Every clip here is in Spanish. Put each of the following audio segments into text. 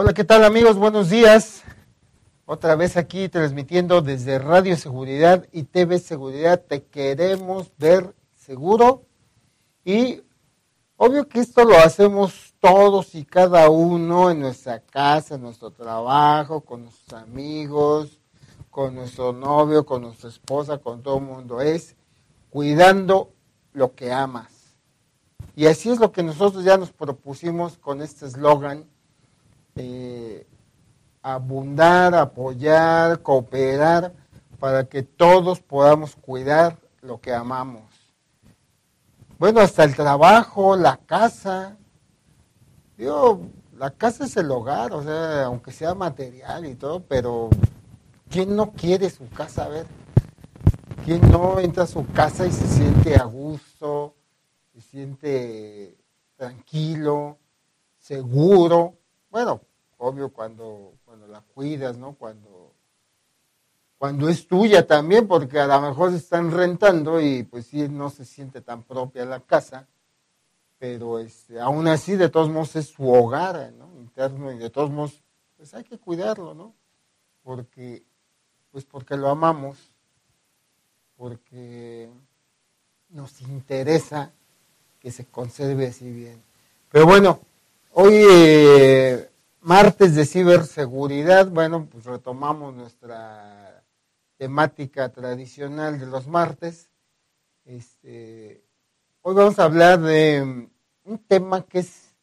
Hola, ¿qué tal amigos? Buenos días. Otra vez aquí transmitiendo desde Radio Seguridad y TV Seguridad. Te queremos ver seguro. Y obvio que esto lo hacemos todos y cada uno en nuestra casa, en nuestro trabajo, con nuestros amigos, con nuestro novio, con nuestra esposa, con todo el mundo. Es cuidando lo que amas. Y así es lo que nosotros ya nos propusimos con este eslogan, eh, abundar, apoyar, cooperar, para que todos podamos cuidar lo que amamos. Bueno, hasta el trabajo, la casa. Digo, la casa es el hogar, o sea, aunque sea material y todo, pero ¿quién no quiere su casa? A ver, ¿quién no entra a su casa y se siente a gusto? se siente tranquilo, seguro. Bueno, obvio cuando, cuando la cuidas, ¿no? Cuando, cuando es tuya también, porque a lo mejor se están rentando y pues sí, no se siente tan propia la casa, pero este, aún así de todos modos es su hogar, ¿no? Interno y de todos modos, pues hay que cuidarlo, ¿no? Porque, pues porque lo amamos, porque nos interesa que se conserve así bien. Pero bueno, hoy eh, martes de ciberseguridad, bueno, pues retomamos nuestra temática tradicional de los martes. Este, hoy vamos a hablar de un tema que es,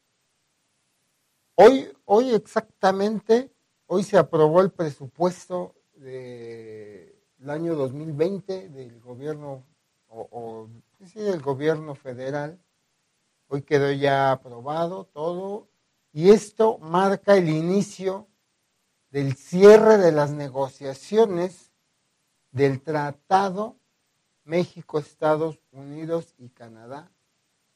hoy, hoy exactamente, hoy se aprobó el presupuesto del año 2020 del gobierno o, del gobierno federal. Hoy quedó ya aprobado todo y esto marca el inicio del cierre de las negociaciones del Tratado México, Estados Unidos y Canadá,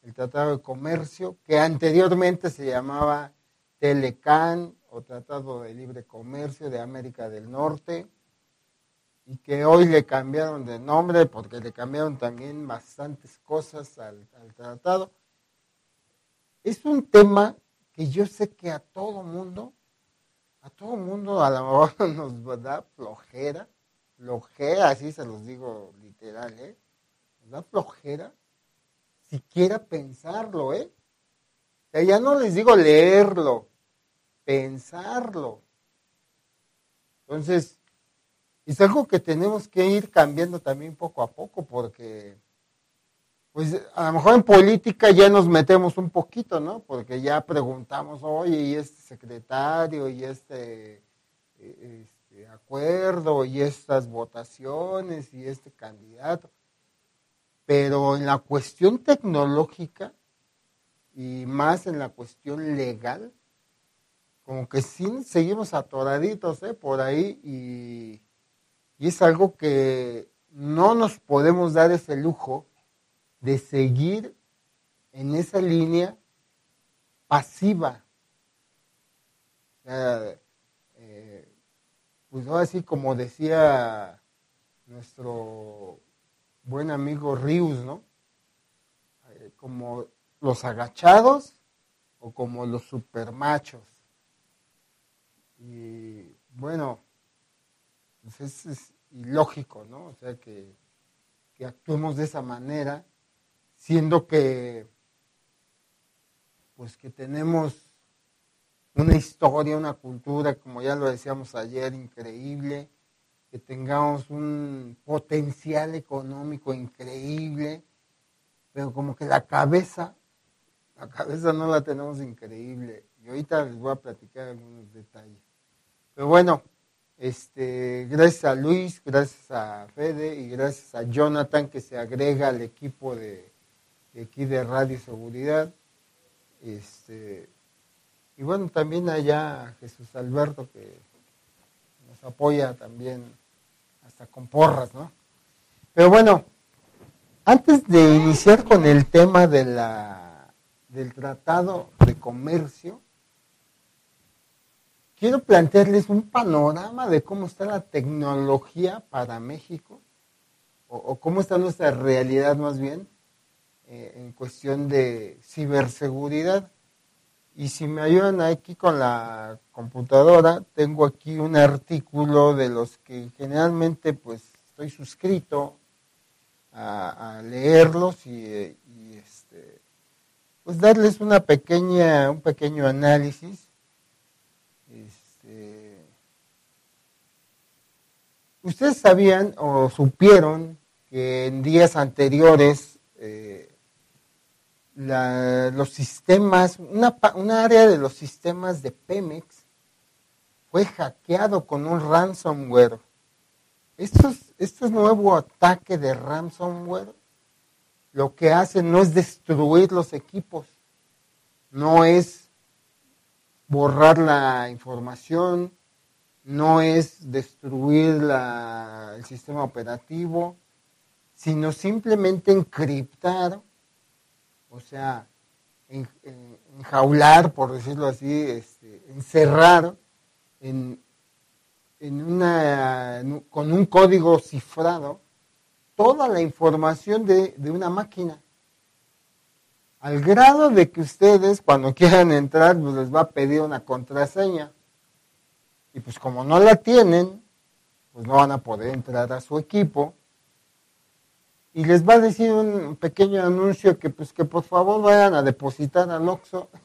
el Tratado de Comercio, que anteriormente se llamaba Telecan o Tratado de Libre Comercio de América del Norte, y que hoy le cambiaron de nombre porque le cambiaron también bastantes cosas al, al tratado. Es un tema que yo sé que a todo mundo, a todo mundo a lo mejor nos da flojera, flojera, así se los digo literal, ¿eh? Nos da flojera siquiera pensarlo, ¿eh? Ya no les digo leerlo, pensarlo. Entonces, es algo que tenemos que ir cambiando también poco a poco porque pues a lo mejor en política ya nos metemos un poquito, ¿no? Porque ya preguntamos, oye, ¿y este secretario? ¿Y este, e, este acuerdo? ¿Y estas votaciones? ¿Y este candidato? Pero en la cuestión tecnológica y más en la cuestión legal, como que sí seguimos atoraditos ¿eh? por ahí y, y es algo que no nos podemos dar ese lujo de seguir en esa línea pasiva. Eh, pues así como decía nuestro buen amigo Rius, ¿no? Eh, como los agachados o como los supermachos. Y bueno, pues es, ilógico, ¿no? O sea, que, que actuemos de esa manera siendo que pues que tenemos una historia, una cultura, como ya lo decíamos ayer, increíble, que tengamos un potencial económico increíble, pero como que la cabeza, la cabeza no la tenemos increíble. Y ahorita les voy a platicar algunos detalles. Pero bueno, este, gracias a Luis, gracias a Fede y gracias a Jonathan que se agrega al equipo de, aquí de Radio Seguridad. Este, y bueno, también allá Jesús Alberto que nos apoya también hasta con porras, ¿no? Pero bueno, antes de iniciar con el tema de la, del Tratado de Comercio, quiero plantearles un panorama de cómo está la tecnología para México, o, o cómo está nuestra realidad más bien, eh, en cuestión de ciberseguridad. Y si me ayudan aquí con la computadora, tengo aquí un artículo de los que generalmente pues estoy suscrito a, leerlos y, este, pues darles una pequeña, un pequeño análisis. Este, Ustedes sabían o supieron que en días anteriores eh, los sistemas, una, una área de los sistemas de Pemex fue hackeado con un ransomware. Estos, este nuevo ataque de ransomware lo que hace no es destruir los equipos, no es borrar la información, no es destruir el sistema operativo, sino simplemente encriptar, o sea, enjaular, por decirlo así, este, encerrar en, una, con un código cifrado toda la información de, de una máquina. Al grado de que ustedes cuando quieran entrar pues les va a pedir una contraseña. Y pues como no la tienen, pues no van a poder entrar a su equipo. Y les va a decir un pequeño anuncio que pues que por favor vayan a depositar al Oxxo.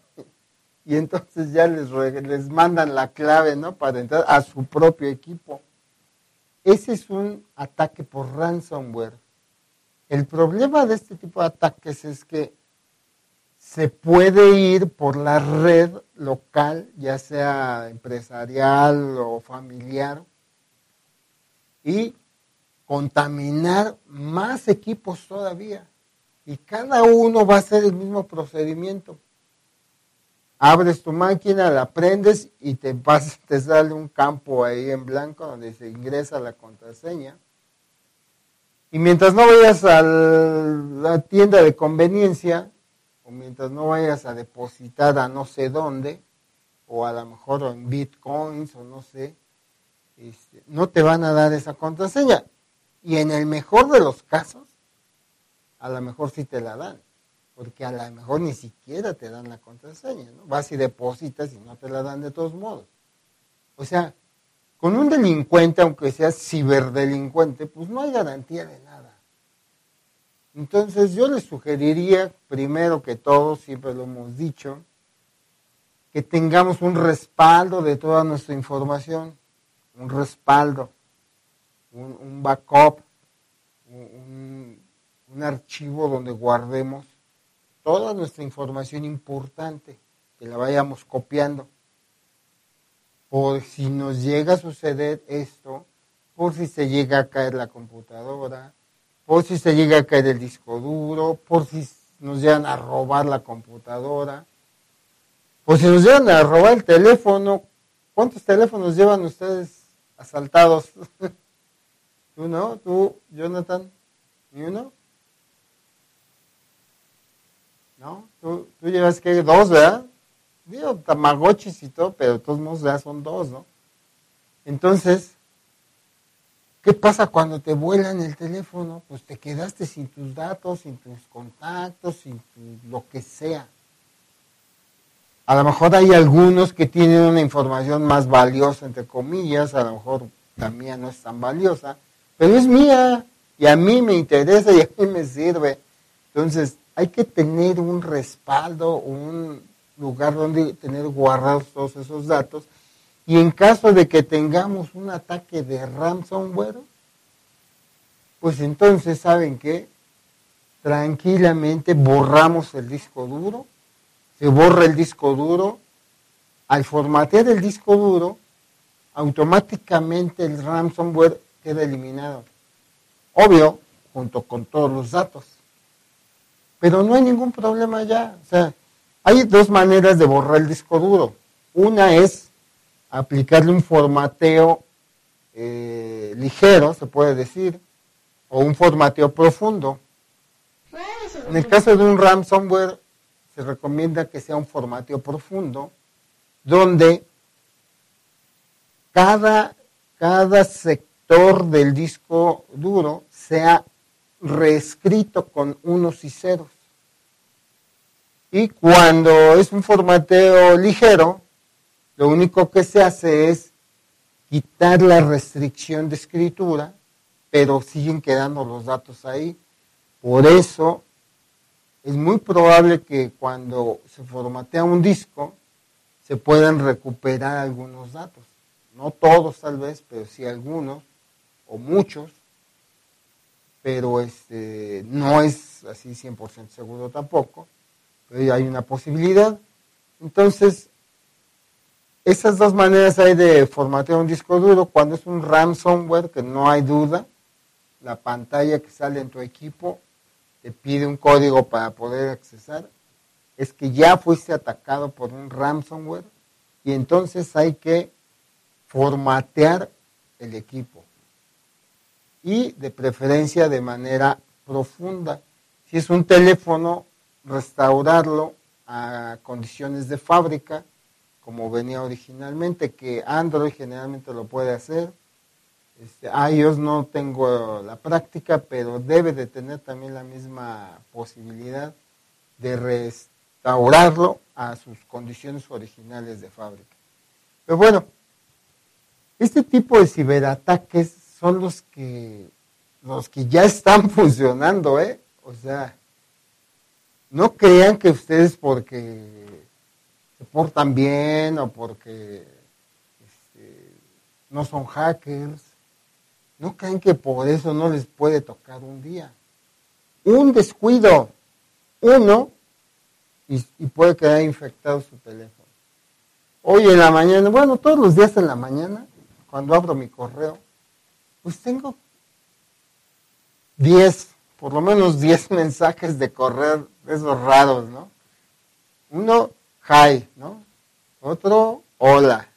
Y entonces ya les, les mandan la clave, ¿no? Para entrar a su propio equipo. Ese es un ataque por ransomware. El problema de este tipo de ataques es que se puede ir por la red local, ya sea empresarial o familiar, y contaminar más equipos todavía. Y cada uno va a hacer el mismo procedimiento. Abres tu máquina, la prendes y te, te sale un campo ahí en blanco donde se ingresa la contraseña. Y mientras no vayas a la tienda de conveniencia, o mientras no vayas a depositar a no sé dónde, o a lo mejor en bitcoins o no sé, este, no te van a dar esa contraseña. Y en el mejor de los casos, a lo mejor sí te la dan, porque a lo mejor ni siquiera te dan la contraseña, ¿no? Vas y depositas y no te la dan de todos modos. O sea, con un delincuente, aunque sea ciberdelincuente, pues no hay garantía de nada. Entonces yo les sugeriría, primero que todo, siempre lo hemos dicho, que tengamos un respaldo de toda nuestra información, un respaldo, un, backup, un, un archivo donde guardemos toda nuestra información importante, que la vayamos copiando. Por si nos llega a suceder esto, por si se llega a caer la computadora, por si se llega a caer el disco duro, por si nos llegan a robar la computadora, por si nos llegan a robar el teléfono. ¿Cuántos teléfonos llevan ustedes asaltados? ¿Tú no? ¿Tú, Jonathan? ¿Ni uno? ¿No? ¿Tú, tú llevas que dos, ¿verdad? Digo, tamagotchis y todo, pero todos modos ya son dos, ¿no? Entonces, ¿Qué pasa cuando te vuelan el teléfono? Pues te quedaste sin tus datos, sin tus contactos, sin lo que sea. A lo mejor hay algunos que tienen una información más valiosa, entre comillas, a lo mejor la mía no es tan valiosa, pero es mía y a mí me interesa y a mí me sirve. Entonces, hay que tener un respaldo, un lugar donde tener guardados todos esos datos y en caso de que tengamos un ataque de ransomware, pues entonces, ¿saben qué? Tranquilamente borramos el disco duro, se borra el disco duro, al formatear el disco duro, automáticamente el ransomware queda eliminado. Obvio, junto con todos los datos. Pero no hay ningún problema ya. O sea, hay dos maneras de borrar el disco duro. Una es aplicarle un formateo eh, ligero, se puede decir, o un formateo profundo. En el caso de un ransomware, se recomienda que sea un formateo profundo, donde cada, cada sector del disco duro sea reescrito con unos y ceros. Y cuando es un formateo ligero, lo único que se hace es quitar la restricción de escritura, pero siguen quedando los datos ahí. Por eso es muy probable que cuando se formatea un disco se puedan recuperar algunos datos. No todos tal vez, pero sí algunos o muchos. Pero este, no es así 100% seguro tampoco. Pero hay una posibilidad. Entonces, esas dos maneras hay de formatear un disco duro. Cuando es un ransomware, que no hay duda, la pantalla que sale en tu equipo te pide un código para poder accesar, es que ya fuiste atacado por un ransomware y entonces hay que formatear el equipo y de preferencia de manera profunda. Si es un teléfono, restaurarlo a condiciones de fábrica como venía originalmente, que Android generalmente lo puede hacer. Este, iOS no tengo la práctica, pero debe de tener también la misma posibilidad de restaurarlo a sus condiciones originales de fábrica. Pero bueno, este tipo de ciberataques son los que los que ya están funcionando, ¿eh? O sea, no crean que ustedes porque se portan bien o porque este, no son hackers. No creen que por eso no les puede tocar un día. Un descuido, uno, y, puede quedar infectado su teléfono. Hoy en la mañana, bueno, todos los días en la mañana, cuando abro mi correo, pues tengo 10, por lo menos 10 mensajes de correo de esos raros, ¿no? Uno, hi, ¿no? Otro, hola.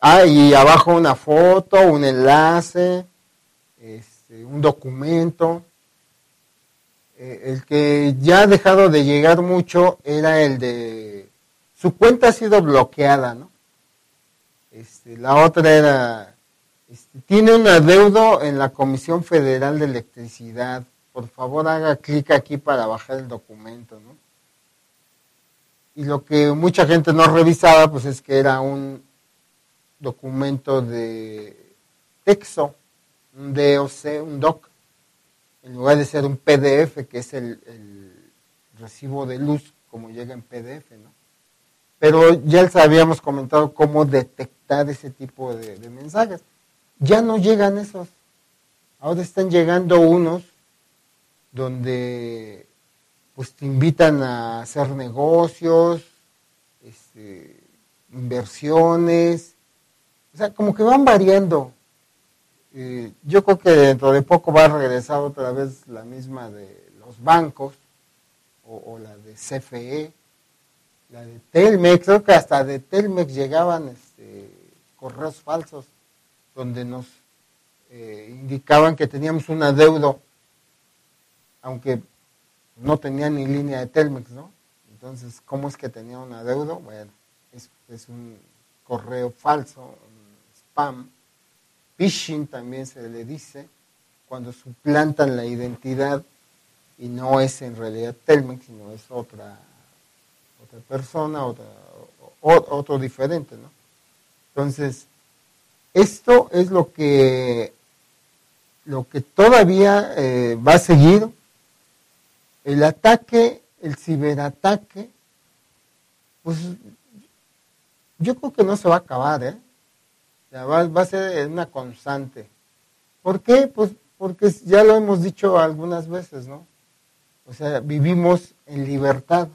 Ah, y abajo una foto, un enlace, este, un documento. Eh, el que ya ha dejado de llegar mucho era el de su cuenta ha sido bloqueada, ¿no? Este, la otra era tiene un adeudo en la Comisión Federal de Electricidad. Por favor, haga clic aquí para bajar el documento. Y lo que mucha gente no revisaba, pues es que era un documento de texto, un DOC, un DOC, en lugar de ser un PDF, que es el, recibo de luz, como llega en PDF, ¿no? Pero ya les habíamos comentado cómo detectar ese tipo de mensajes. Ya no llegan esos. Ahora están llegando unos donde pues te invitan a hacer negocios, este, inversiones, o sea, como que van variando. Eh, yo creo que dentro de poco va a regresar otra vez la misma de los bancos o, la de CFE, la de Telmex, creo que hasta de Telmex llegaban este, correos falsos donde nos eh, indicaban que teníamos un adeudo, aunque no tenía ni línea de Telmex, ¿no? Entonces, ¿cómo es que tenía un adeudo? Bueno, es, un correo falso, un spam. Phishing también se le dice, cuando suplantan la identidad y no es en realidad Telmex, sino es otra, otra persona, otra, otro diferente, ¿no? Entonces, esto es lo que, lo que todavía eh, va a seguir. El ataque, el ciberataque, pues yo creo que no se va a acabar, ¿eh? va, va, a ser una constante. ¿Por qué? Pues porque ya lo hemos dicho algunas veces, ¿no? O sea, vivimos en libertad.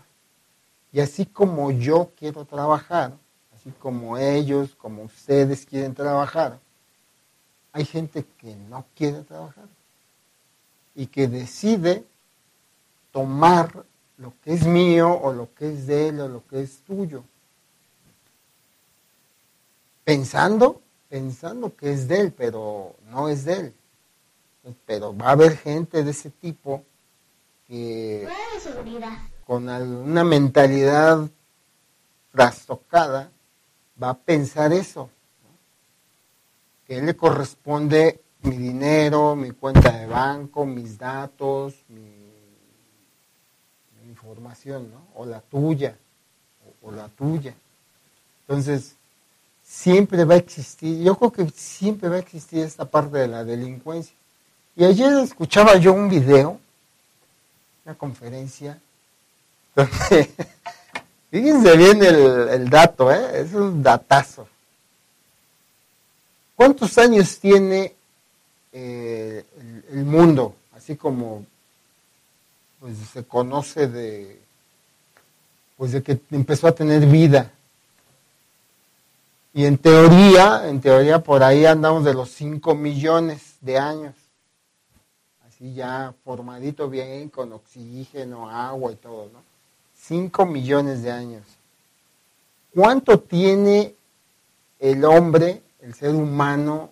Y así como yo quiero trabajar, así como ellos, como ustedes quieren trabajar, hay gente que no quiere trabajar y que decide tomar lo que es mío o lo que es de él o lo que es tuyo. Pensando, pensando que es de él, pero no es de él. Pero va a haber gente de ese tipo que con una mentalidad trastocada va a pensar eso, que él le corresponde mi dinero, mi cuenta de banco, mis datos, mi información, ¿no? O la tuya, o, la tuya. Entonces, siempre va a existir, yo creo que siempre va a existir esta parte de la delincuencia. Y ayer escuchaba yo un video, una conferencia, donde, fíjense bien el, dato, ¿eh? es un datazo. ¿Cuántos años tiene eh, el mundo? Así como pues se conoce de pues de que empezó a tener vida. Y en teoría, en teoría por ahí andamos de los 5 millones de años. Así ya formadito bien, con oxígeno, agua y todo, ¿no? 5 millones de años. ¿Cuánto tiene el hombre, el ser humano,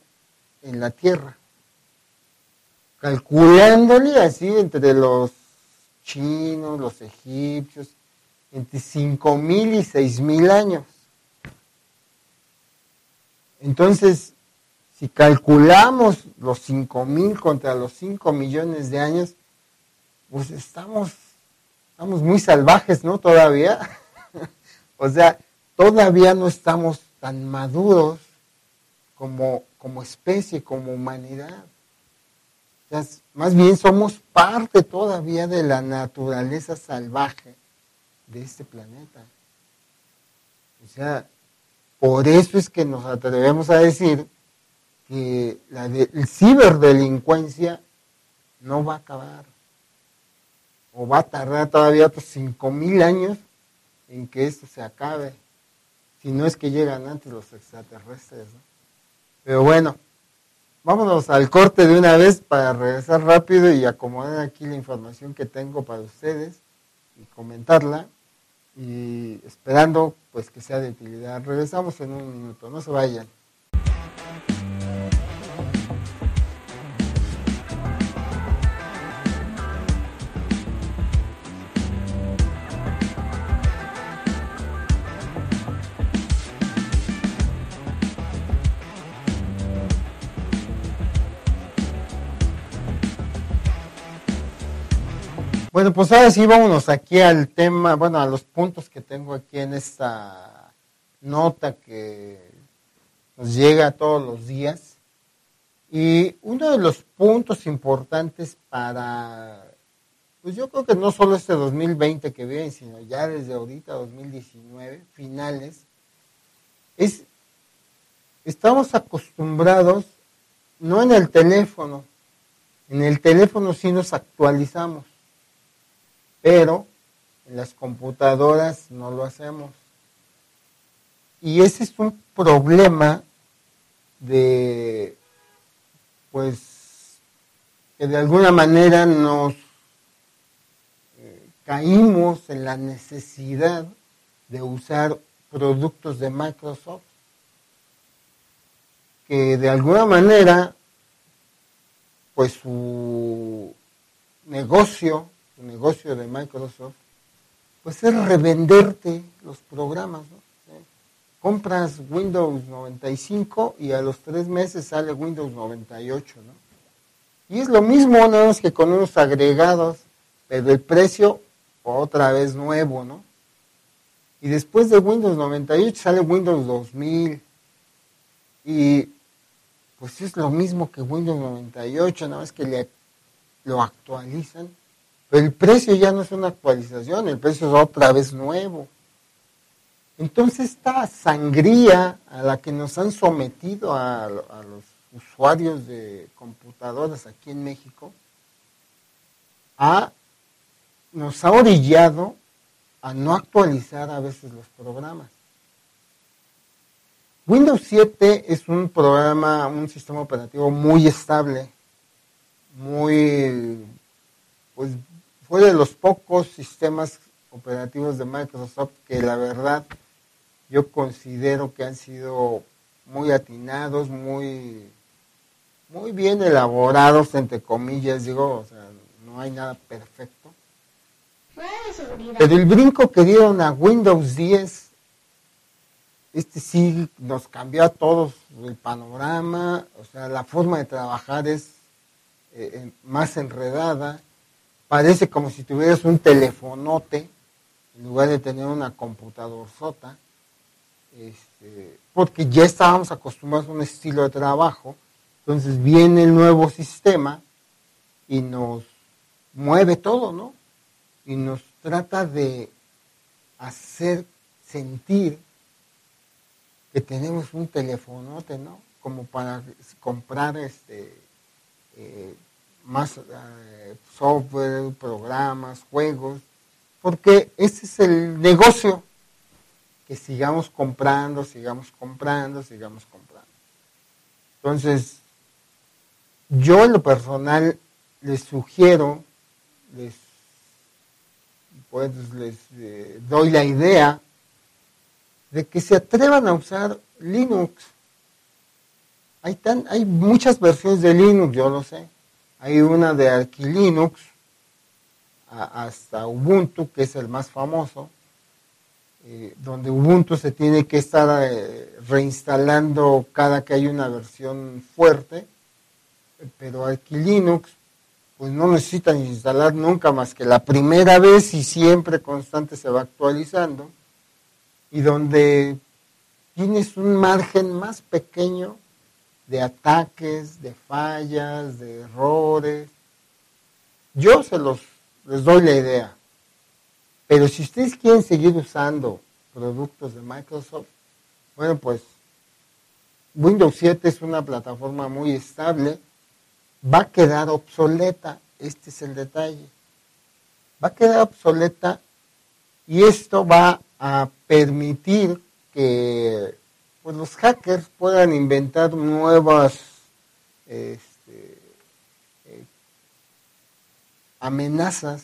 en la Tierra? Calculándole así entre los chinos, los egipcios, entre 5.000 y 6.000 años. Entonces, si calculamos los 5.000 contra los 5 millones de años, pues estamos, estamos muy salvajes, ¿no? Todavía. o sea, todavía no estamos tan maduros como, como especie, como humanidad más bien somos parte todavía de la naturaleza salvaje de este planeta. O sea, por eso es que nos atrevemos a decir que la ciberdelincuencia no va a acabar. O va a tardar todavía otros 5.000 años en que esto se acabe. Si no es que llegan antes los extraterrestres. Pero bueno, Vámonos al corte de una vez para regresar rápido y acomodar aquí la información que tengo para ustedes y comentarla y esperando pues que sea de utilidad. Regresamos en un minuto, no se vayan. Bueno, pues ahora sí vámonos aquí al tema, bueno, a los puntos que tengo aquí en esta nota que nos llega todos los días. Y uno de los puntos importantes para, pues yo creo que no solo este 2020 que viene, sino ya desde ahorita 2019, finales, es, estamos acostumbrados, no en el teléfono, en el teléfono sí nos actualizamos pero en las computadoras no lo hacemos. Y ese es un problema de, pues, que de alguna manera nos eh, caímos en la necesidad de usar productos de Microsoft, que de alguna manera, pues su negocio negocio de Microsoft, pues es revenderte los programas. Compras Windows 95 y a los tres meses sale Windows 98. ¿no? Y es lo mismo, nada más que con unos agregados, pero el precio otra vez nuevo, ¿no? Y después de Windows 98 sale Windows 2000. Y pues es lo mismo que Windows 98, nada más que le, lo actualizan pero el precio ya no es una actualización, el precio es otra vez nuevo. Entonces esta sangría a la que nos han sometido a, los usuarios de computadoras aquí en México, nos ha orillado a no actualizar a veces los programas. Windows 7 es un programa, un sistema operativo muy estable, muy pues fue de los pocos sistemas operativos de Microsoft que la verdad yo considero que han sido muy atinados, muy, muy bien elaborados, entre comillas, digo, o sea, no hay nada perfecto. Pero el brinco que dieron a Windows 10, este sí nos cambió a todos el panorama, o sea, la forma de trabajar es eh, más enredada, parece como si tuvieras un telefonote en lugar de tener una computadora sota, este, porque ya estábamos acostumbrados a un estilo de trabajo, entonces viene el nuevo sistema y nos mueve todo, ¿no? Y nos trata de hacer sentir que tenemos un telefonote, ¿no? Como para comprar este eh, más eh, software, programas, juegos, porque ese es el negocio, que sigamos comprando, sigamos comprando, sigamos comprando. Entonces, yo en lo personal les sugiero, les, pues, les eh, doy la idea de que se atrevan a usar Linux. Hay, tan, hay muchas versiones de Linux, yo lo sé. Hay una de Arquilinux hasta Ubuntu, que es el más famoso, eh, donde Ubuntu se tiene que estar eh, reinstalando cada que hay una versión fuerte, pero Arquilinux pues no necesitan instalar nunca más que la primera vez y siempre constante se va actualizando y donde tienes un margen más pequeño de ataques, de fallas, de errores. Yo se los les doy la idea. Pero si ustedes quieren seguir usando productos de Microsoft, bueno, pues Windows 7 es una plataforma muy estable, va a quedar obsoleta, este es el detalle. Va a quedar obsoleta y esto va a permitir que pues, los hackers puedan inventar nuevas este, eh, amenazas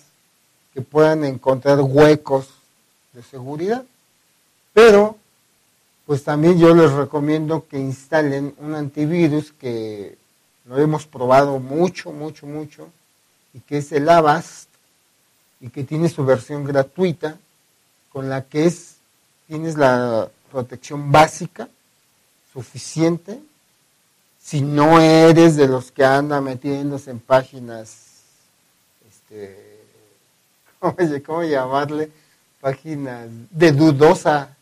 que puedan encontrar huecos de seguridad. Pero, pues también yo les recomiendo que instalen un antivirus que lo hemos probado mucho, mucho, mucho, y que es el Avast, y que tiene su versión gratuita, con la que es, tienes la protección básica, suficiente, si no eres de los que andan metiéndose en páginas, este, ¿cómo, llamarle? Páginas de dudosa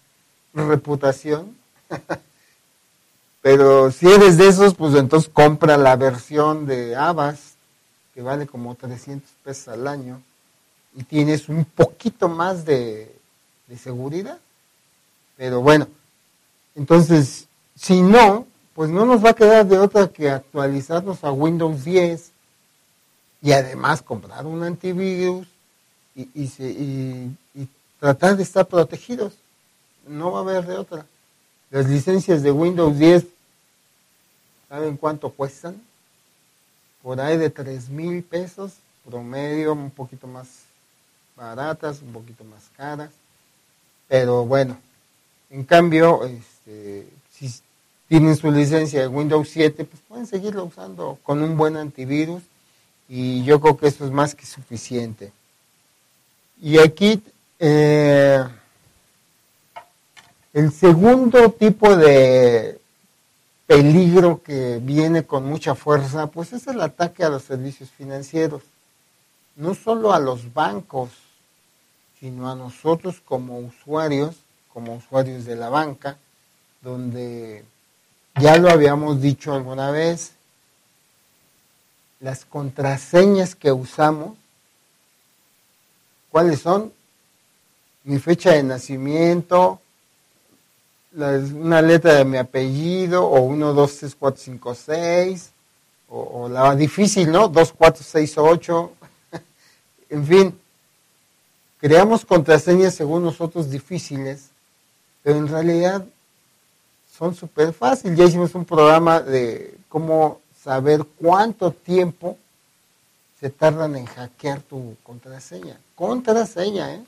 reputación. Pero si eres de esos, pues entonces compra la versión de Avast, que vale como 300 pesos al año, y tienes un poquito más de, de seguridad. Pero bueno, entonces, si no, pues no nos va a quedar de otra que actualizarnos a Windows 10 y además comprar un antivirus y, y, y, tratar de estar protegidos. No va a haber de otra. Las licencias de Windows 10, ¿saben cuánto cuestan? Por ahí de 3 mil pesos, promedio, un poquito más baratas, un poquito más caras. Pero bueno, en cambio, este, si tienen su licencia de Windows 7, pues pueden seguirlo usando con un buen antivirus y yo creo que eso es más que suficiente. Y aquí eh, el segundo tipo de peligro que viene con mucha fuerza, pues es el ataque a los servicios financieros. No solo a los bancos, sino a nosotros como usuarios, como usuarios de la banca, donde ya lo habíamos dicho alguna vez, las contraseñas que usamos, ¿cuáles son? Mi fecha de nacimiento, una letra de mi apellido, o 1, 2, 3, 4, 5, 6, o, o la difícil, ¿no? 2, 4, 6, 8, en fin, Creamos contraseñas según nosotros difíciles, pero en realidad son súper fáciles. Ya hicimos un programa de cómo saber cuánto tiempo se tardan en hackear tu contraseña. Contraseña, ¿eh?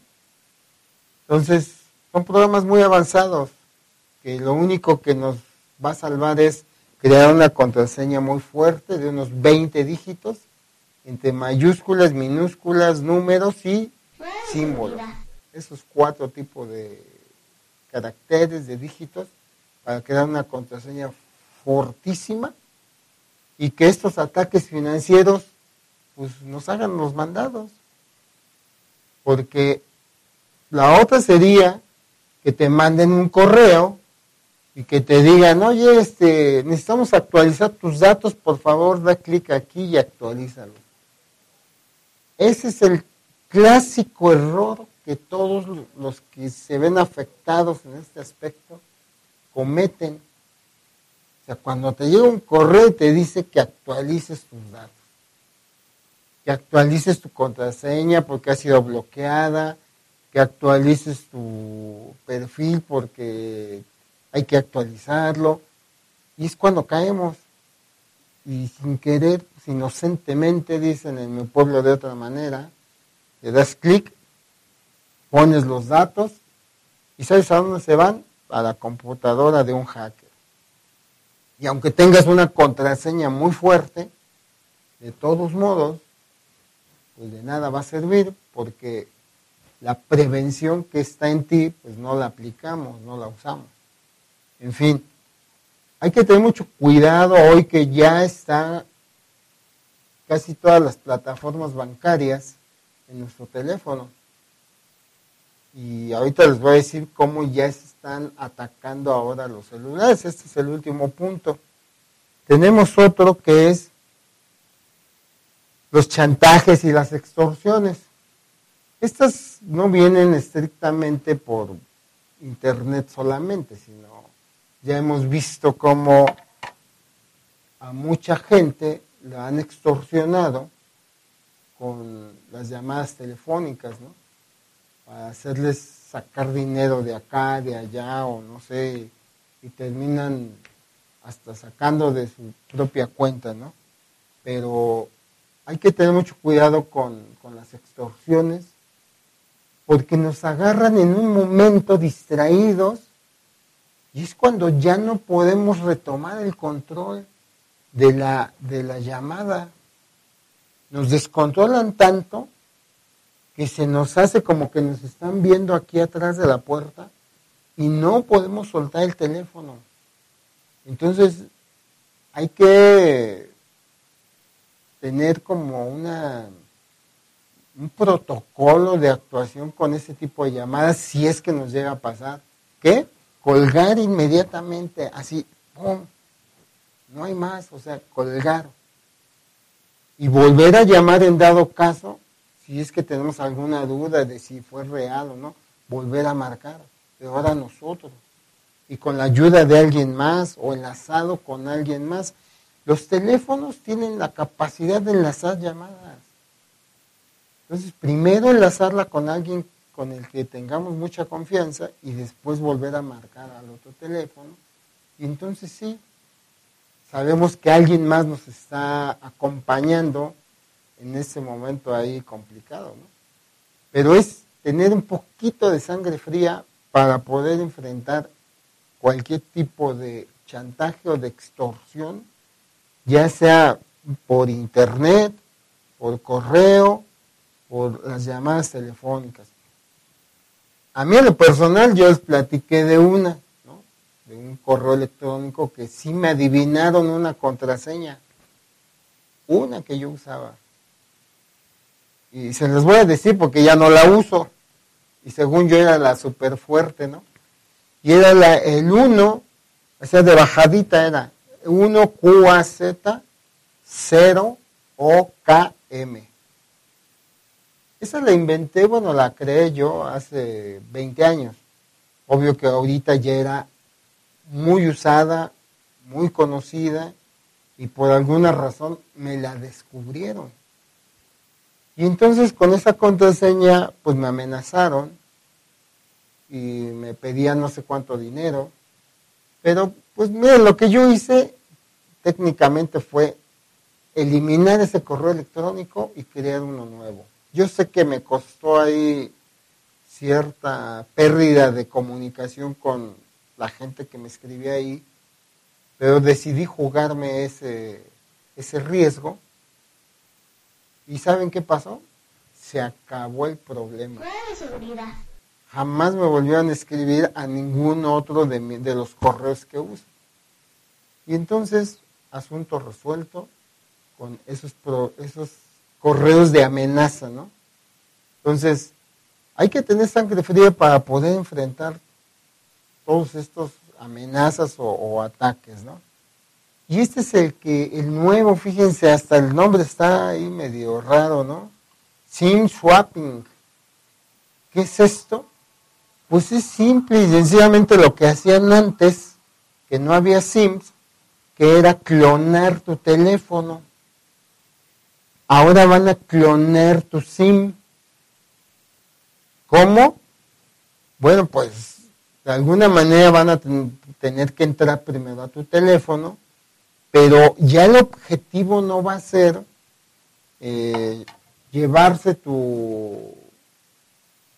Entonces, son programas muy avanzados que lo único que nos va a salvar es crear una contraseña muy fuerte de unos 20 dígitos entre mayúsculas, minúsculas, números y símbolos. Esos cuatro tipos de caracteres, de dígitos, para crear una contraseña fortísima y que estos ataques financieros pues, nos hagan los mandados. Porque la otra sería que te manden un correo y que te digan, oye, este, necesitamos actualizar tus datos, por favor, da clic aquí y actualízalo. Ese es el clásico error que todos los que se ven afectados en este aspecto cometen. O sea, cuando te llega un correo te dice que actualices tus datos, que actualices tu contraseña porque ha sido bloqueada, que actualices tu perfil porque hay que actualizarlo. Y es cuando caemos. Y sin querer, inocentemente, dicen en mi pueblo de otra manera, le das clic, pones los datos y ¿sabes a dónde se van? A la computadora de un hacker. Y aunque tengas una contraseña muy fuerte, de todos modos, pues de nada va a servir porque la prevención que está en ti, pues no la aplicamos, no la usamos. En fin, hay que tener mucho cuidado hoy que ya está casi todas las plataformas bancarias en nuestro teléfono. Y ahorita les voy a decir cómo ya se están atacando ahora los celulares. Este es el último punto. Tenemos otro que es los chantajes y las extorsiones. Estas no vienen estrictamente por internet solamente, sino ya hemos visto cómo a mucha gente la han extorsionado con las llamadas telefónicas, ¿no? Para hacerles sacar dinero de acá, de allá, o no sé, y terminan hasta sacando de su propia cuenta, ¿no? Pero hay que tener mucho cuidado con, con las extorsiones, porque nos agarran en un momento distraídos y es cuando ya no podemos retomar el control de la, de la llamada. Nos descontrolan tanto que se nos hace como que nos están viendo aquí atrás de la puerta y no podemos soltar el teléfono. Entonces hay que tener como una un protocolo de actuación con ese tipo de llamadas si es que nos llega a pasar. ¿Qué? colgar inmediatamente, así, ¡pum! No hay más, o sea, colgar. Y volver a llamar en dado caso, si es que tenemos alguna duda de si fue real o no, volver a marcar, pero ahora nosotros. Y con la ayuda de alguien más o enlazado con alguien más. Los teléfonos tienen la capacidad de enlazar llamadas. Entonces, primero enlazarla con alguien con el que tengamos mucha confianza y después volver a marcar al otro teléfono. Y entonces sí, sabemos que alguien más nos está acompañando en ese momento ahí complicado, ¿no? Pero es tener un poquito de sangre fría para poder enfrentar cualquier tipo de chantaje o de extorsión, ya sea por internet, por correo, por las llamadas telefónicas. A mí en lo personal yo les platiqué de una, ¿no? de un correo electrónico que sí me adivinaron una contraseña, una que yo usaba. Y se les voy a decir porque ya no la uso. Y según yo era la super fuerte, ¿no? Y era la, el 1, o sea, de bajadita era 1QAZ 0 OKM. Esa la inventé, bueno, la creé yo hace 20 años. Obvio que ahorita ya era muy usada, muy conocida y por alguna razón me la descubrieron. Y entonces con esa contraseña pues me amenazaron y me pedían no sé cuánto dinero. Pero pues miren, lo que yo hice técnicamente fue eliminar ese correo electrónico y crear uno nuevo. Yo sé que me costó ahí cierta pérdida de comunicación con la gente que me escribía ahí, pero decidí jugarme ese, ese riesgo. ¿Y saben qué pasó? Se acabó el problema. de seguridad. Jamás me volvieron a escribir a ningún otro de, de los correos que uso. Y entonces, asunto resuelto con esos, esos correos de amenaza, ¿no? Entonces, hay que tener sangre fría para poder enfrentar todos estos amenazas o, ataques, ¿no? Y este es el que, el nuevo, fíjense, hasta el nombre está ahí medio raro, ¿no? SIM swapping. ¿Qué es esto? Pues es simple y sencillamente lo que hacían antes, que no había SIMs, que era clonar tu teléfono. Ahora van a clonar tu SIM. ¿Cómo? Bueno, pues de alguna manera van a tener que entrar primero a tu teléfono, pero ya el objetivo no va a ser eh, llevarse tu,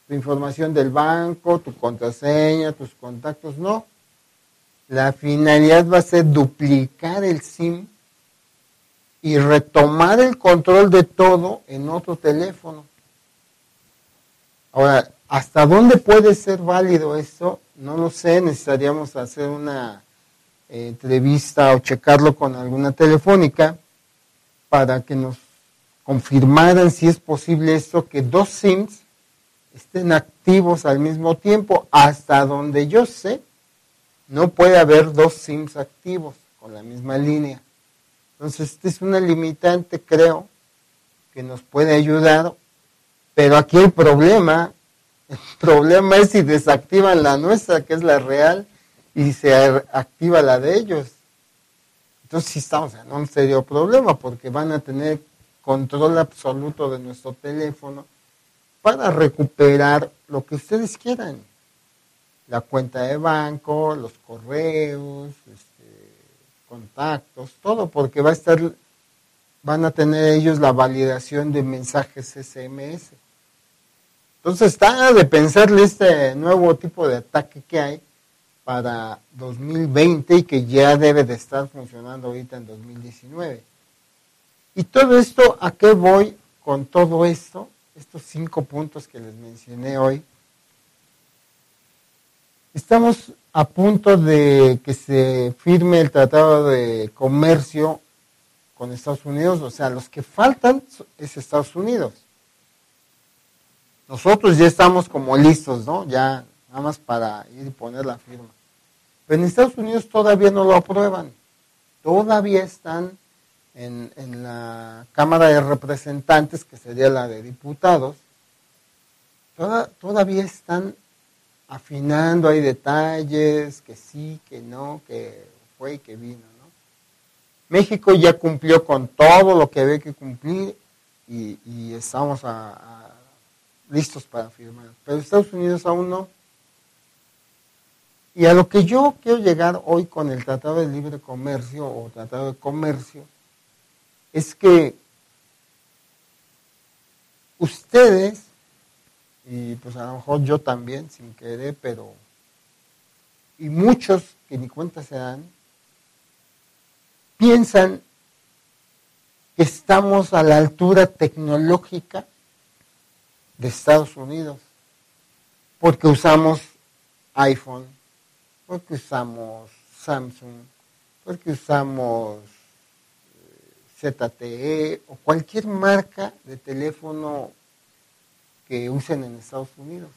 información del banco, tu contraseña, tus contactos, no. La finalidad va a ser duplicar el SIM y retomar el control de todo en otro teléfono. Ahora, ¿hasta dónde puede ser válido esto? No lo sé, necesitaríamos hacer una eh, entrevista o checarlo con alguna telefónica para que nos confirmaran si es posible esto, que dos SIMs estén activos al mismo tiempo. Hasta donde yo sé, no puede haber dos SIMs activos con la misma línea. Entonces, esta es una limitante, creo, que nos puede ayudar, pero aquí el problema, el problema es si desactivan la nuestra, que es la real, y se activa la de ellos. Entonces sí estamos en un serio problema, porque van a tener control absoluto de nuestro teléfono para recuperar lo que ustedes quieran. La cuenta de banco, los correos, contactos, todo, porque va a estar, van a tener ellos la validación de mensajes SMS. Entonces está de pensarle este nuevo tipo de ataque que hay para 2020 y que ya debe de estar funcionando ahorita en 2019. Y todo esto, ¿a qué voy con todo esto? Estos cinco puntos que les mencioné hoy. Estamos a punto de que se firme el Tratado de Comercio con Estados Unidos, o sea, los que faltan es Estados Unidos. Nosotros ya estamos como listos, ¿no? Ya nada más para ir y poner la firma. Pero en Estados Unidos todavía no lo aprueban. Todavía están en, en la Cámara de Representantes, que sería la de diputados, todavía están afinando, hay detalles, que sí, que no, que fue y que vino. ¿no? México ya cumplió con todo lo que había que cumplir y, estamos listos para firmar. Pero Estados Unidos aún no. Y a lo que yo quiero llegar hoy con el Tratado de Libre Comercio o Tratado de Comercio es que ustedes y pues a lo mejor yo también, sin querer, pero, y muchos que ni cuenta se dan, piensan que estamos a la altura tecnológica de Estados Unidos, porque usamos iPhone, porque usamos Samsung, porque usamos eh, ZTE o cualquier marca de teléfono que usen en Estados Unidos.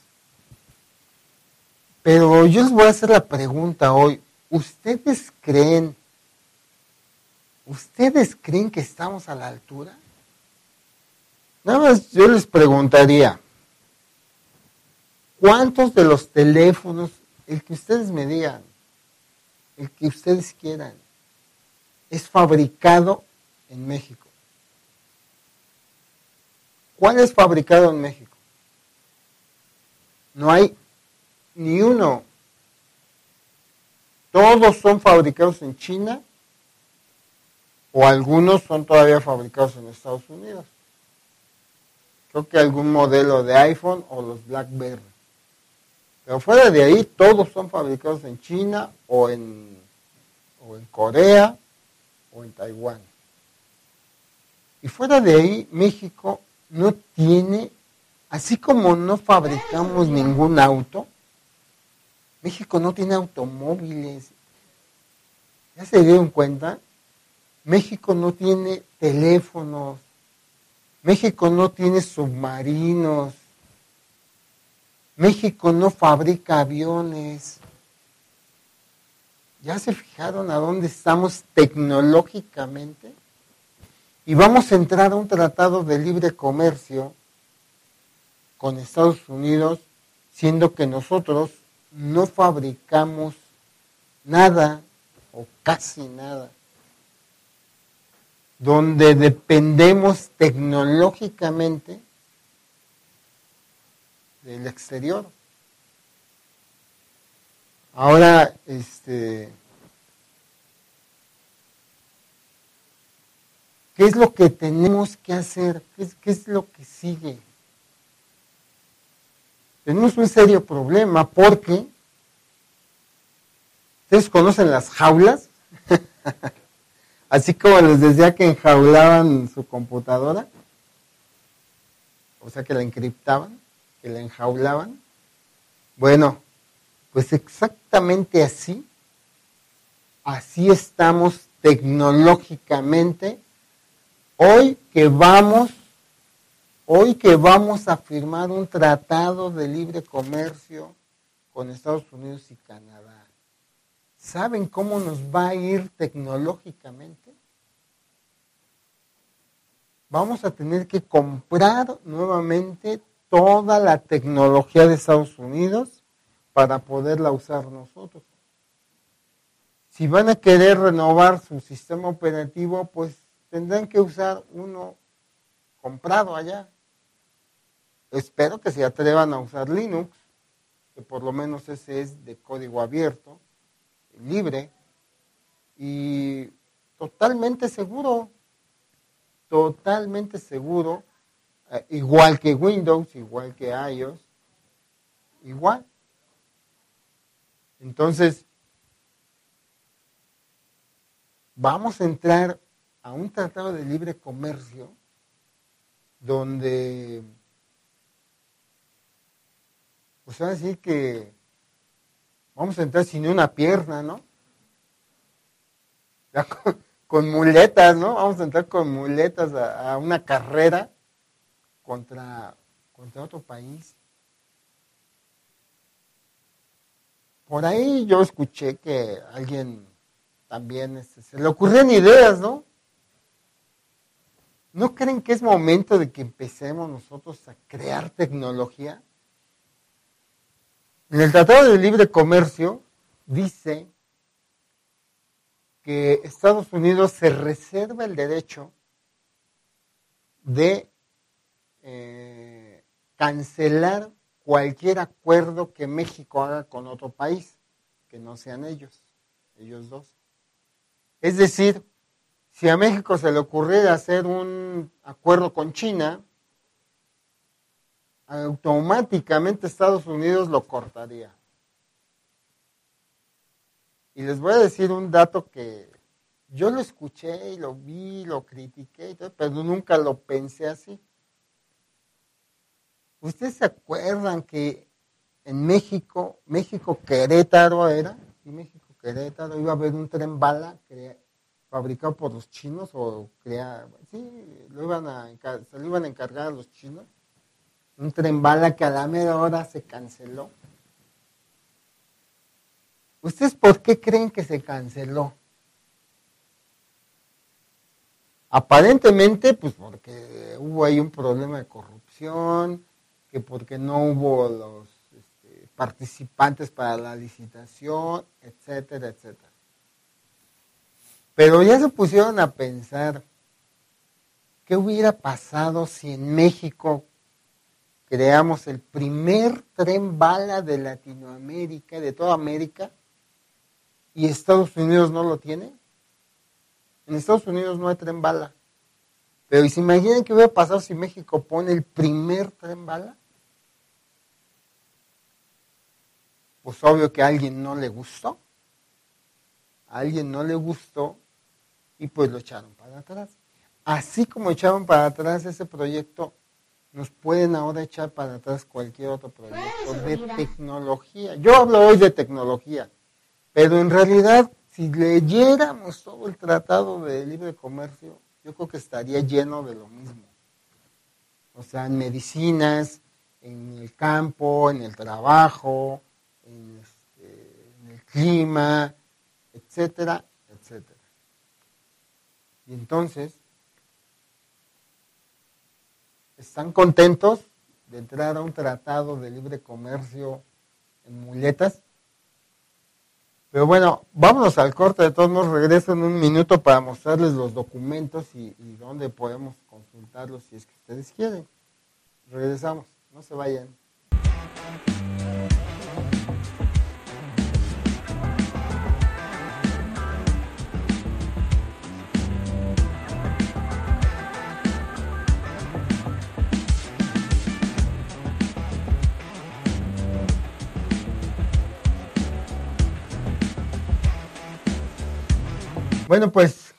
Pero yo les voy a hacer la pregunta hoy. ¿Ustedes creen, ustedes creen que estamos a la altura? Nada más yo les preguntaría, ¿cuántos de los teléfonos, el que ustedes me digan, el que ustedes quieran, es fabricado en México? ¿Cuál es fabricado en México? No hay ni uno. Todos son fabricados en China o algunos son todavía fabricados en Estados Unidos. Creo que algún modelo de iPhone o los BlackBerry. Pero fuera de ahí, todos son fabricados en China o en, o en Corea o en Taiwán. Y fuera de ahí, México no tiene Así como no fabricamos ningún auto, México no tiene automóviles. ¿Ya se dieron cuenta? México no tiene teléfonos. México no tiene submarinos. México no fabrica aviones. ¿Ya se fijaron a dónde estamos tecnológicamente? Y vamos a entrar a un tratado de libre comercio con Estados Unidos, siendo que nosotros no fabricamos nada o casi nada, donde dependemos tecnológicamente del exterior. Ahora, este, ¿qué es lo que tenemos que hacer? ¿Qué es, qué es lo que sigue? Tenemos un serio problema porque ¿Ustedes conocen las jaulas? Así como les decía que enjaulaban su computadora, o sea que la encriptaban, que la enjaulaban. Bueno, pues exactamente así, así estamos tecnológicamente hoy que vamos, hoy que vamos a firmar un tratado de libre comercio con Estados Unidos y Canadá. ¿Saben cómo nos va a ir tecnológicamente? Vamos a tener que comprar nuevamente toda la tecnología de Estados Unidos para poderla usar nosotros. Si van a querer renovar su sistema operativo, pues tendrán que usar uno comprado allá. Espero que se atrevan a usar Linux, que por lo menos ese es de código abierto libre y totalmente seguro, totalmente seguro, eh, igual que Windows, igual que iOS, igual. Entonces, vamos a entrar a un tratado de libre comercio donde, pues va a decir que Vamos a entrar sin una pierna, ¿no? con, muletas, ¿no? Vamos a entrar con muletas a, una carrera contra, contra otro país. Por ahí yo escuché que alguien también este, se le ocurren ideas, ¿no? ¿No creen que es momento de que empecemos nosotros a crear tecnología? En el Tratado de Libre Comercio dice que Estados Unidos se reserva el derecho de eh, cancelar cualquier acuerdo que México haga con otro país, que no sean ellos, ellos dos. Es decir, si a México se le ocurriera hacer un acuerdo con China, automáticamente Estados Unidos lo cortaría. Y les voy a decir un dato que yo lo escuché y lo vi, lo critiqué, pero nunca lo pensé así. ¿Ustedes se acuerdan que en México, México Querétaro era, y México Querétaro iba a haber un tren bala fabricado por los chinos o crea, sí, lo iban a, se lo iban a encargar a los chinos? un tren bala que a la media hora se canceló. ¿Ustedes por qué creen que se canceló? Aparentemente, pues porque hubo ahí un problema de corrupción, que porque no hubo los este, participantes para la licitación, etcétera, etcétera. Pero ya se pusieron a pensar, ¿qué hubiera pasado si en México creamos el primer tren bala de Latinoamérica, de toda América, y Estados Unidos no lo tiene. En Estados Unidos no hay tren bala. Pero ¿y se imaginan qué hubiera pasado si México pone el primer tren bala? Pues obvio que a alguien no le gustó. A alguien no le gustó y pues lo echaron para atrás. Así como echaron para atrás ese proyecto nos pueden ahora echar para atrás cualquier otro proyecto de tecnología. Yo hablo hoy de tecnología, pero en realidad si leyéramos todo el tratado de libre comercio, yo creo que estaría lleno de lo mismo. O sea, en medicinas, en el campo, en el trabajo, en, este, en el clima, etcétera, etcétera. Y entonces, ¿están contentos de entrar a un tratado de libre comercio en muletas? Pero bueno, vámonos al corte, de todos nos regreso en un minuto para mostrarles los documentos y, y dónde podemos consultarlos si es que ustedes quieren. Regresamos, no se vayan. Bueno, pues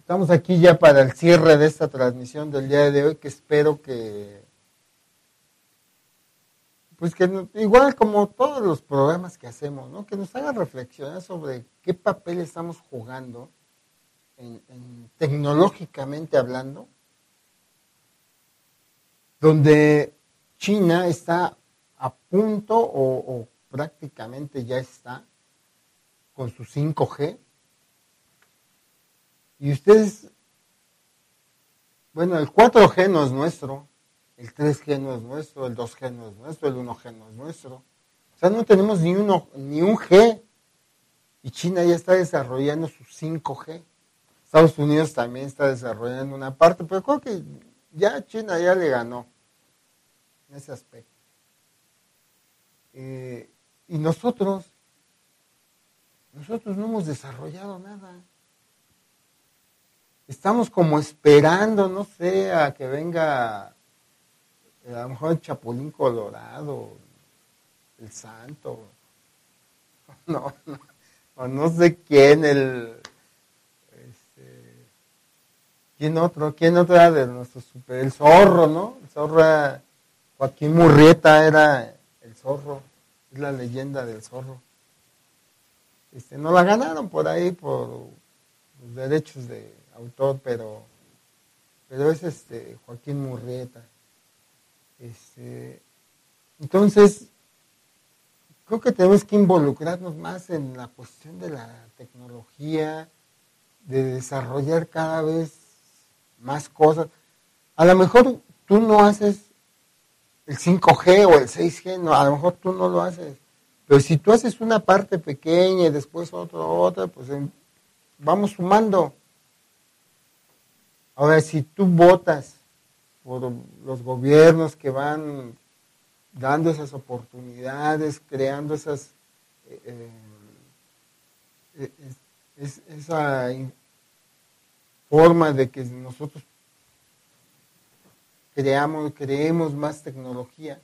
estamos aquí ya para el cierre de esta transmisión del día de hoy, que espero que, pues que igual como todos los programas que hacemos, ¿no? que nos hagan reflexionar sobre qué papel estamos jugando en, tecnológicamente hablando, donde China está a punto o, o prácticamente ya está con su 5G y ustedes, bueno, el 4G no es nuestro, el 3G no es nuestro, el 2G no es nuestro, el 1G no es nuestro. O sea, no tenemos ni, uno, ni un G. Y China ya está desarrollando su 5G. Estados Unidos también está desarrollando una parte, pero creo que ya China ya le ganó en ese aspecto. Eh, y nosotros, nosotros no hemos desarrollado nada estamos como esperando, no sé, a que venga eh, a lo mejor el Chapulín Colorado, el Santo, no, no, no sé quién, el, este, quién otro, quién otro de nuestro super, el zorro, ¿no? El zorro Joaquín Murrieta era el zorro, es la leyenda del zorro. Este, no la ganaron por ahí por los derechos de autor, pero, pero es este Joaquín Murrieta. Este, entonces, creo que tenemos que involucrarnos más en la cuestión de la tecnología, de desarrollar cada vez más cosas. A lo mejor tú no haces el 5G o el 6G, no, a lo mejor tú no lo haces. Pero si tú haces una parte pequeña y después otra, otra, pues vamos sumando. Ahora, si tú votas por los gobiernos que van dando esas oportunidades, creando esas eh, eh, esa forma de que nosotros creamos, creemos más tecnología.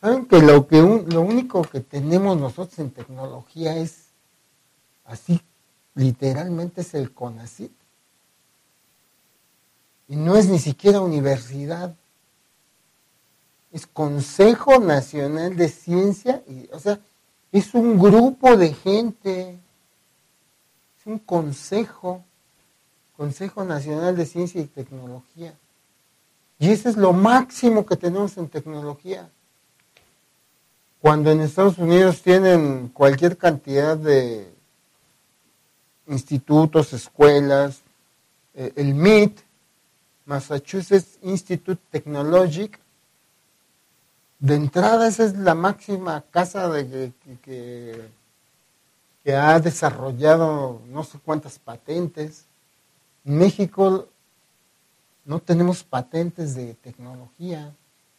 Saben que lo que lo único que tenemos nosotros en tecnología es así literalmente es el CONACIT. Y no es ni siquiera universidad. Es Consejo Nacional de Ciencia, y, o sea, es un grupo de gente, es un consejo, Consejo Nacional de Ciencia y Tecnología. Y eso es lo máximo que tenemos en tecnología. Cuando en Estados Unidos tienen cualquier cantidad de institutos, escuelas, eh, el MIT, Massachusetts Institute Technologic, de entrada esa es la máxima casa de que, que, ha desarrollado no sé cuántas patentes. En México no tenemos patentes de tecnología,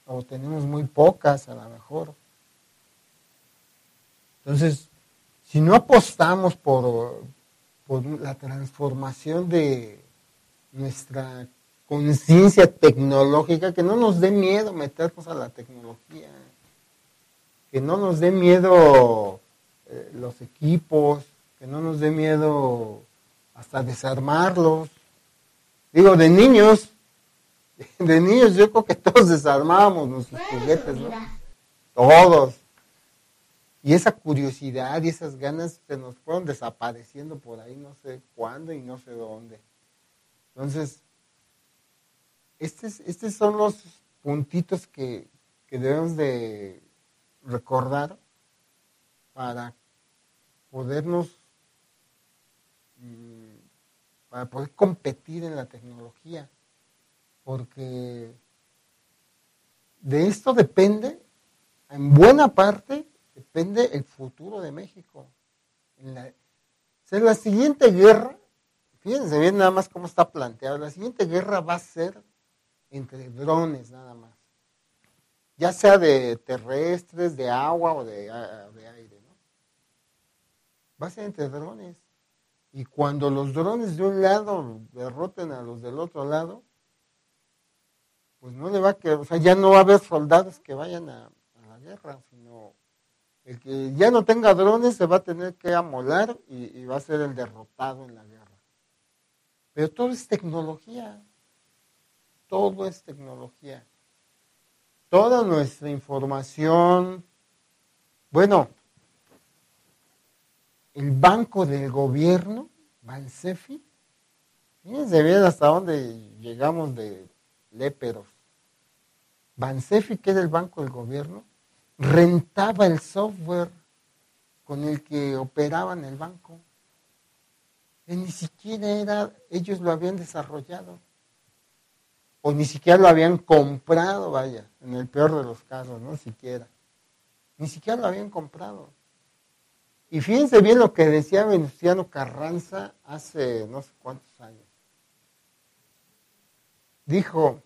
o tenemos muy pocas a lo mejor. Entonces, si no apostamos por, por la transformación de nuestra conciencia tecnológica, que no nos dé miedo meternos a la tecnología, que no nos dé miedo eh, los equipos, que no nos dé miedo hasta desarmarlos. Digo, de niños, de niños yo creo que todos desarmábamos nuestros juguetes, ¿no? Todos. Y esa curiosidad y esas ganas se nos fueron desapareciendo por ahí, no sé cuándo y no sé dónde. Entonces, estos, estos son los puntitos que, que debemos de recordar para podernos, mm, para poder competir en la tecnología, porque de esto depende, en buena parte, depende el futuro de México. En la, siguiente guerra, fíjense bien nada más cómo está planteado, la siguiente guerra va a ser entre drones nada más, ya sea de terrestres, de agua o de, de aire, ¿no? Va a ser entre drones. Y cuando los drones de un lado derroten a los del otro lado, pues no le va a quedar, o sea, ya no va a haber soldados que vayan a, la guerra, el que ya no tenga drones se va a tener que amolar y, va a ser el derrotado en la guerra. Pero todo es tecnología, todo es tecnología. Toda nuestra información, bueno, el banco del gobierno, Bansefi, fíjense bien hasta dónde llegamos de léperos. Bansefi, que era el banco del gobierno, rentaba el software con el que operaban el banco. Y ni siquiera era, ellos lo habían desarrollado. O ni siquiera lo habían comprado, vaya, en el peor de los casos, no siquiera. Ni siquiera lo habían comprado. Y fíjense bien lo que decía Venustiano Carranza hace no sé cuántos años dijo,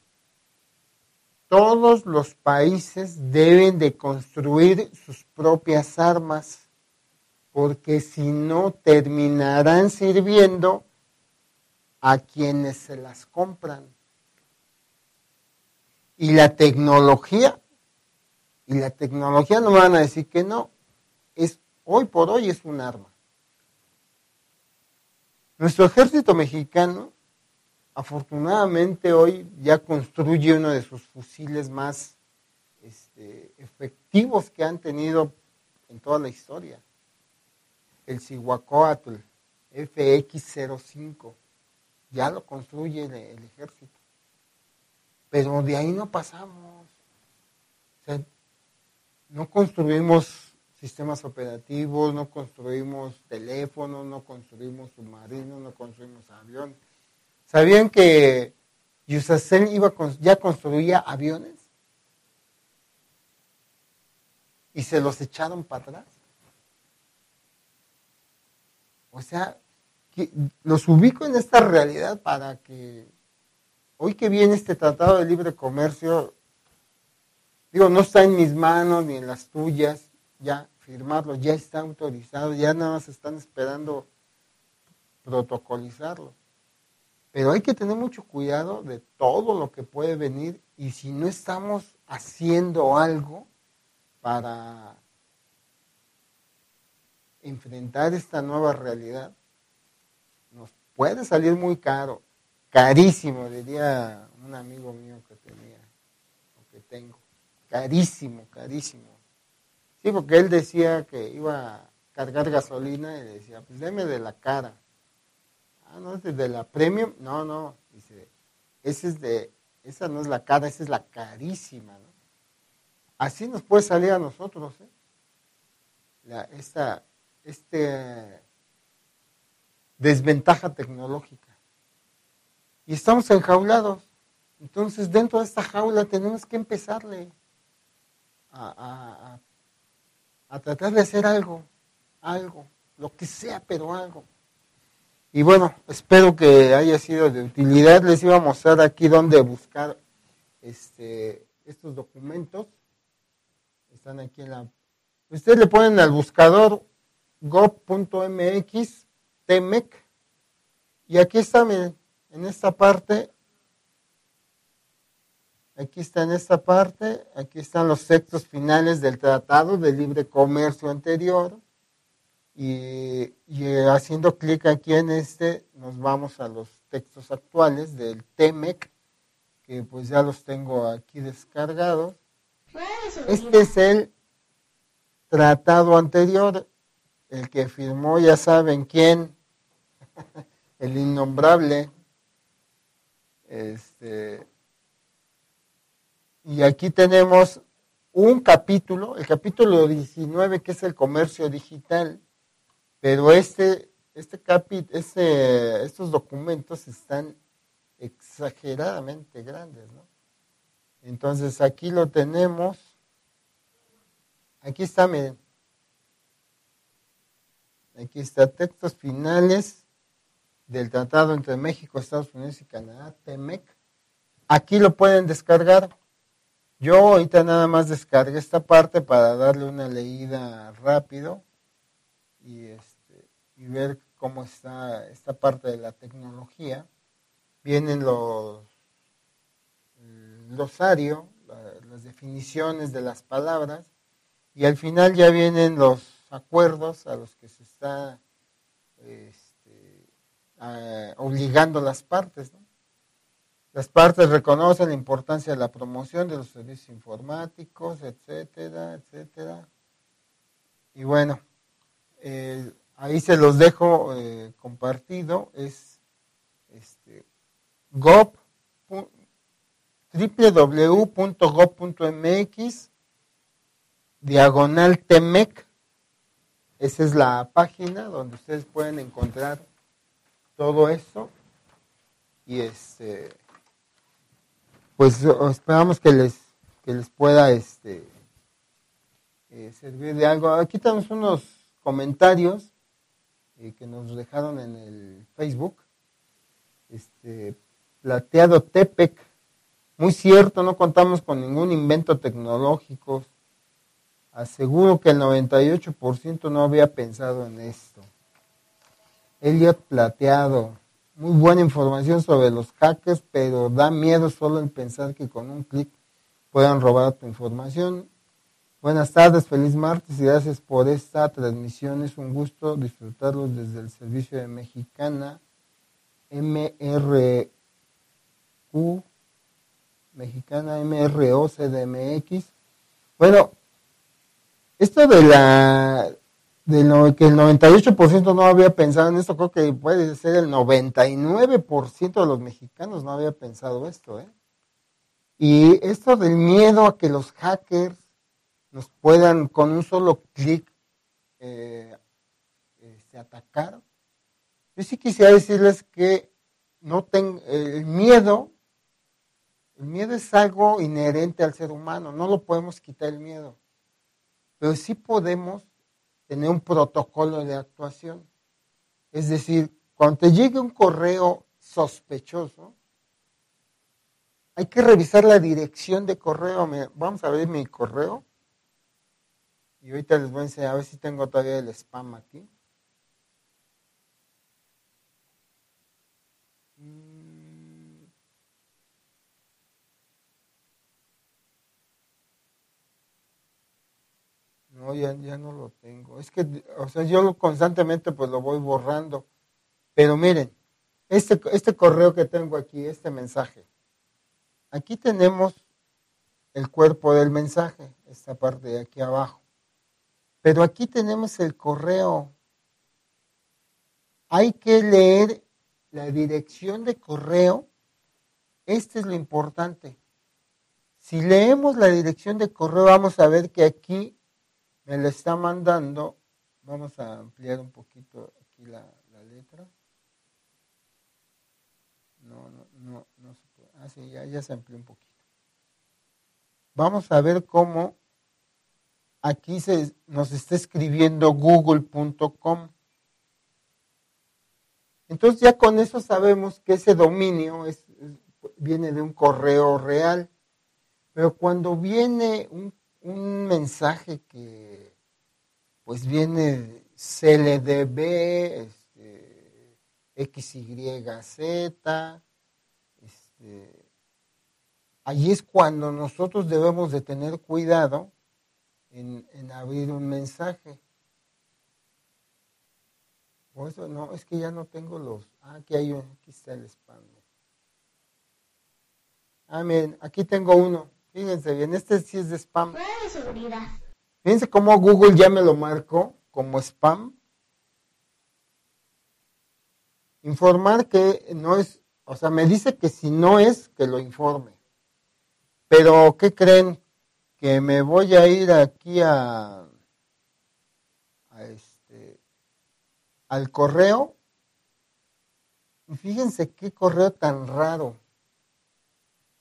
todos los países deben de construir sus propias armas, porque si no terminarán sirviendo a quienes se las compran. Y la tecnología, y la tecnología no van a decir que no, es hoy por hoy es un arma. Nuestro ejército mexicano afortunadamente hoy ya construye uno de sus fusiles más este, efectivos que han tenido en toda la historia. El Cihuacóatl FX-05. Ya lo construye el, ejército. Pero de ahí no pasamos. no construimos sistemas operativos, no construimos teléfonos, no construimos submarinos, no construimos aviones ¿Sabían que Yusacel iba ya construía aviones? Y se los echaron para atrás. O sea, los ubico en esta realidad para que hoy que viene este tratado de libre comercio, digo, no está en mis manos ni en las tuyas, ya firmarlo, ya está autorizado, ya nada más están esperando protocolizarlo. Pero hay que tener mucho cuidado de todo lo que puede venir y si no estamos haciendo algo para enfrentar esta nueva realidad, nos puede salir muy caro, carísimo, diría un amigo mío que tenía, o que tengo, carísimo, carísimo. Sí, porque él decía que iba a cargar gasolina y decía, pues deme de la cara. Ah, no, es de la premium. No, no, dice, ese es de, esa no es la cara, esa es la carísima. ¿no? Así nos puede salir a nosotros, ¿eh? Esta este, desventaja tecnológica. Y estamos enjaulados. Entonces, dentro de esta jaula tenemos que empezarle a, a tratar de hacer algo, algo, lo que sea, pero algo. Y bueno, espero que haya sido de utilidad. Les iba a mostrar aquí dónde buscar este, estos documentos. Están aquí en la... Ustedes le ponen al buscador gov.mx, TMEC, y aquí está, miren, en esta parte, aquí está en esta parte, aquí están los textos finales del Tratado de Libre Comercio anterior, y, haciendo clic aquí en este, nos vamos a los textos actuales del TEMEC, que pues ya los tengo aquí descargados. Este es el tratado anterior, el que firmó, ya saben quién, el innombrable, este, Y aquí tenemos un capítulo, el capítulo 19, que es el comercio digital, pero este, este capi, este, estos documentos están exageradamente grandes, ¿no? Entonces aquí lo tenemos, aquí está, miren, aquí está textos finales del tratado entre México, Estados Unidos y Canadá, TEMEC. Aquí lo pueden descargar. Yo ahorita nada más descargué esta parte para darle una leída rápido y, este, y ver cómo está esta parte de la tecnología. Vienen los glosario, las definiciones de las palabras y al final ya vienen los acuerdos a los que se está este, obligando las partes. Las partes reconocen la importancia de la promoción de los servicios informáticos, etcétera, etcétera. Y bueno, ahí se los dejo eh, compartido. Es este, www.gov.mx diagonal temec. Esa es la página donde ustedes pueden encontrar todo eso. Y este pues esperamos que les, que les pueda este, eh, servir de algo. Aquí tenemos unos comentarios eh, que nos dejaron en el Facebook. Este, plateado Tepec, muy cierto, no contamos con ningún invento tecnológico. Aseguro que el 98% no había pensado en esto. Elliot Plateado, muy buena información sobre los hackers, pero da miedo solo en pensar que con un clic puedan robar tu información. Buenas tardes, feliz martes y gracias por esta transmisión. Es un gusto disfrutarlos desde el servicio de Mexicana MRQ, Mexicana MRO CDMX. Bueno, esto de la de lo que el 98% no había pensado en esto, creo que puede ser el 99% de los mexicanos no había pensado esto. ¿eh? Y esto del miedo a que los hackers nos puedan con un solo clic eh, este, atacar, yo sí quisiera decirles que no ten, el miedo, el miedo es algo inherente al ser humano, no lo podemos quitar el miedo, pero sí podemos tener un protocolo de actuación. Es decir, cuando te llegue un correo sospechoso, hay que revisar la dirección de correo. Vamos a ver mi correo. Y ahorita les voy a enseñar a ver si tengo todavía el spam aquí. No, ya, no lo tengo. Es que, o sea, yo constantemente pues lo voy borrando. Pero miren, este, este correo que tengo aquí, este mensaje. Aquí tenemos el cuerpo del mensaje, esta parte de aquí abajo. Pero aquí tenemos el correo. Hay que leer la dirección de correo. Este es lo importante. Si leemos la dirección de correo, vamos a ver que aquí me la está mandando, vamos a ampliar un poquito aquí la, letra. No, no, no, no se puede. Ah, sí, ya, ya se amplió un poquito. Vamos a ver cómo aquí se, nos está escribiendo google.com. Entonces ya con eso sabemos que ese dominio es, viene de un correo real. Pero cuando viene un un mensaje que pues viene CLDB, este, XYZ, este, es cuando nosotros debemos de tener cuidado en, abrir un mensaje. Por eso no, es que ya no tengo los. Ah, aquí hay aquí está el spam. Ah, miren, aquí tengo uno. Fíjense bien, este sí es de spam. Fíjense cómo Google ya me lo marcó como spam. Informar que no es, o sea, me dice que si no es, que lo informe. pero ¿qué creen? Que me voy a ir aquí a, este, al correo. Y fíjense qué correo tan raro.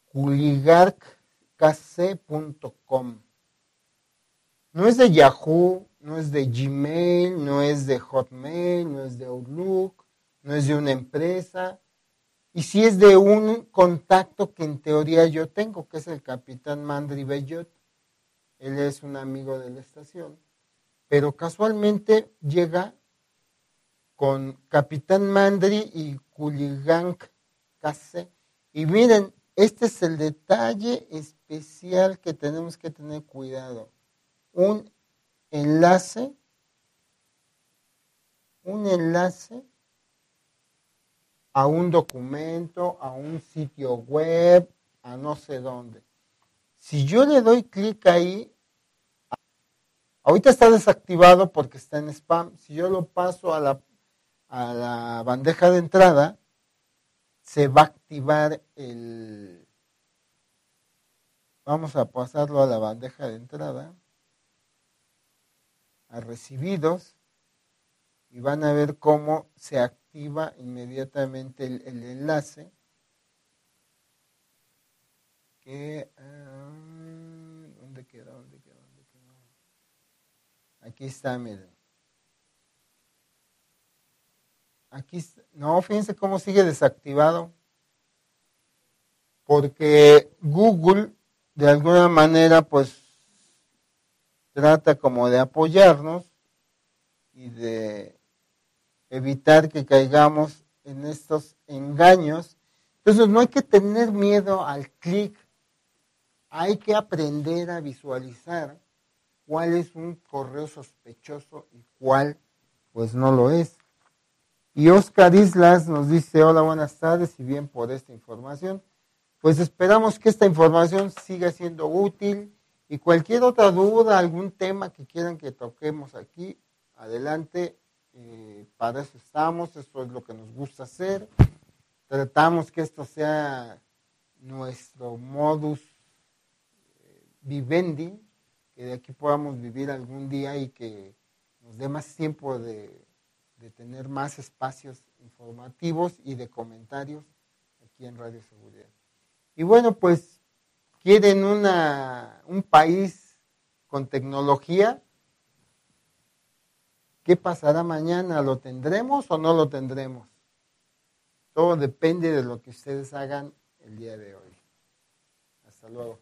culigarkc.com. No es de Yahoo, no es de Gmail, no es de Hotmail, no es de Outlook, no es de una empresa, y si es de un contacto que en teoría yo tengo, que es el capitán Mandri Bellot. Él es un amigo de la estación, pero casualmente llega con Capitán Mandri y Kuligank Kase. Y miren, este es el detalle especial que tenemos que tener cuidado. Un enlace, un enlace a un documento, a un sitio web, a no sé dónde. Si yo le doy clic ahí, ahorita está desactivado porque está en spam. Si yo lo paso a la, a la bandeja de entrada, se va a activar el... Vamos a pasarlo a la bandeja de entrada, a recibidos, y van a ver cómo se activa inmediatamente el, enlace que ah, ¿dónde queda? ¿dónde queda? ¿dónde queda? aquí está miren aquí no fíjense cómo sigue desactivado porque Google de alguna manera pues trata como de apoyarnos y de evitar que caigamos en estos engaños. Entonces no hay que tener miedo al clic, hay que aprender a visualizar cuál es un correo sospechoso y cuál pues no lo es. Y Oscar Islas nos dice, hola, buenas tardes y bien por esta información. Pues esperamos que esta información siga siendo útil y cualquier otra duda, algún tema que quieran que toquemos aquí, adelante, eh, para eso estamos, esto es lo que nos gusta hacer. Tratamos que esto sea nuestro modus vivendi, que de aquí podamos vivir algún día y que nos dé más tiempo de, tener más espacios informativos y de comentarios aquí en Radio Seguridad. Y bueno, pues quieren un país con tecnología, ¿Qué pasará mañana? ¿Lo tendremos o no lo tendremos? Todo depende de lo que ustedes hagan el día de hoy. Hasta luego.